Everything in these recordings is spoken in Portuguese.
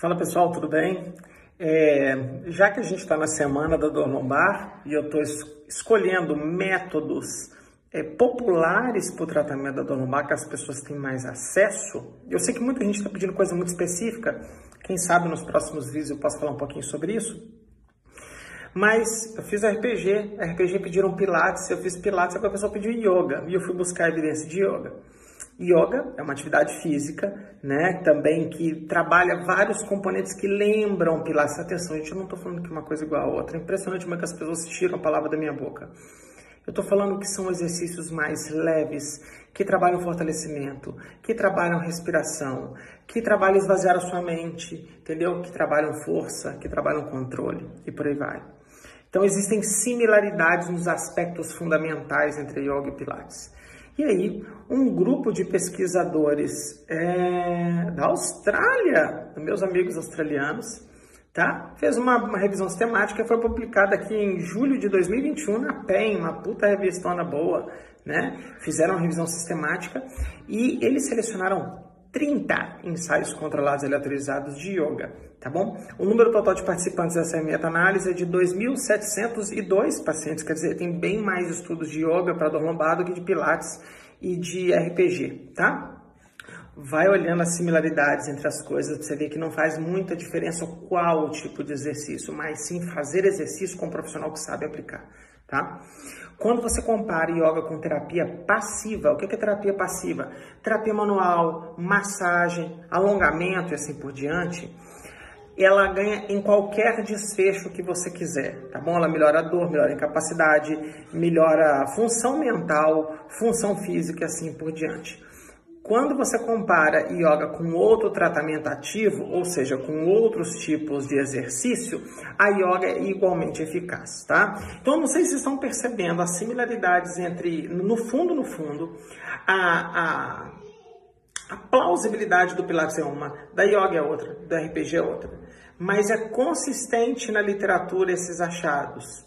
Fala pessoal, tudo bem? É, já que a gente está na semana da dor lombar e eu estou es escolhendo métodos é, populares para o tratamento da dor lombar, que as pessoas têm mais acesso, eu sei que muita gente está pedindo coisa muito específica, quem sabe nos próximos vídeos eu posso falar um pouquinho sobre isso. Mas eu fiz RPG, RPG pediram Pilates, eu fiz Pilates, agora a pessoa pediu Yoga, e eu fui buscar evidência de Yoga. Yoga é uma atividade física, né? Também que trabalha vários componentes que lembram Pilates. Atenção, gente, eu não estou falando que uma coisa é igual a outra. É impressionante como é que as pessoas tiram a palavra da minha boca. Eu estou falando que são exercícios mais leves, que trabalham fortalecimento, que trabalham respiração, que trabalham esvaziar a sua mente, entendeu? Que trabalham força, que trabalham controle e por aí vai. Então existem similaridades nos aspectos fundamentais entre yoga e pilates. E aí, um grupo de pesquisadores é, da Austrália, meus amigos australianos, tá? fez uma, uma, revisão sistemática, foi publicada aqui em julho de 2021 na PEN, uma puta revistona boa, né? Fizeram uma revisão sistemática e eles selecionaram 30 ensaios controlados aleatorizados de yoga, tá bom? O número total de participantes dessa meta-análise é de 2.702 pacientes, quer dizer, tem bem mais estudos de yoga para dor lombar do que de pilates e de RPG, tá? Vai olhando as similaridades entre as coisas, você vê que não faz muita diferença qual tipo de exercício, mas sim fazer exercício com um profissional que sabe aplicar, tá? Quando você compara yoga com terapia passiva, o que é terapia passiva? Terapia manual, massagem, alongamento e assim por diante, ela ganha em qualquer desfecho que você quiser, tá bom? Ela melhora a dor, melhora a incapacidade, melhora a função mental, função física e assim por diante. Quando você compara yoga com outro tratamento ativo, ou seja, com outros tipos de exercício, a yoga é igualmente eficaz, tá? Então, não sei se estão percebendo as similaridades entre, no fundo, no fundo, a, a, a plausibilidade do Pilates é uma, da yoga é outra, do RPG é outra. Mas é consistente na literatura esses achados.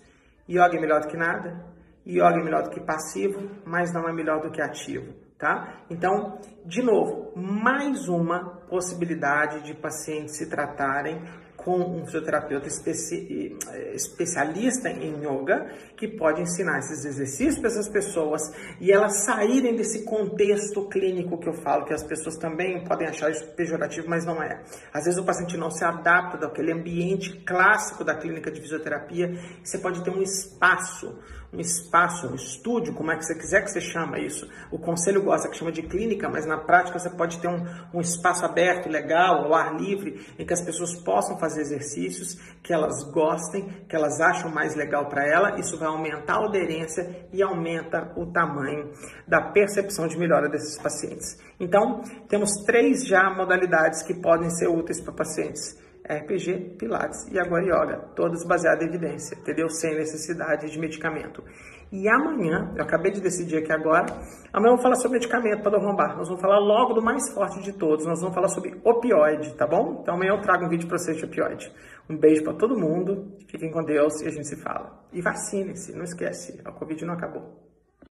Yoga é melhor do que nada, yoga é melhor do que passivo, mas não é melhor do que ativo tá? Então, de novo, mais uma possibilidade de pacientes se tratarem com um fisioterapeuta especi especialista em yoga que pode ensinar esses exercícios para essas pessoas e elas saírem desse contexto clínico que eu falo, que as pessoas também podem achar isso pejorativo, mas não é. Às vezes o paciente não se adapta daquele ambiente clássico da clínica de fisioterapia, você pode ter um espaço, um espaço, um estúdio, como é que você quiser que você chama isso. O conselho gosta que chama de clínica, mas na prática você pode ter um, um espaço aberto, legal, ao ar livre, em que as pessoas possam fazer exercícios que elas gostem, que elas acham mais legal para ela. Isso vai aumentar a aderência e aumenta o tamanho da percepção de melhora desses pacientes. Então, temos três já modalidades que podem ser úteis para pacientes RPG, Pilates e agora Yoga, todas baseadas em evidência, entendeu? Sem necessidade de medicamento. E amanhã, eu acabei de decidir aqui agora, amanhã vou falar sobre medicamento para dor lombar. Nós vamos falar logo do mais forte de todos, nós vamos falar sobre opioide, tá bom? Então amanhã eu trago um vídeo para vocês de opioide. Um beijo para todo mundo, fiquem com Deus e a gente se fala. E vacinem-se, não esquece, a Covid não acabou.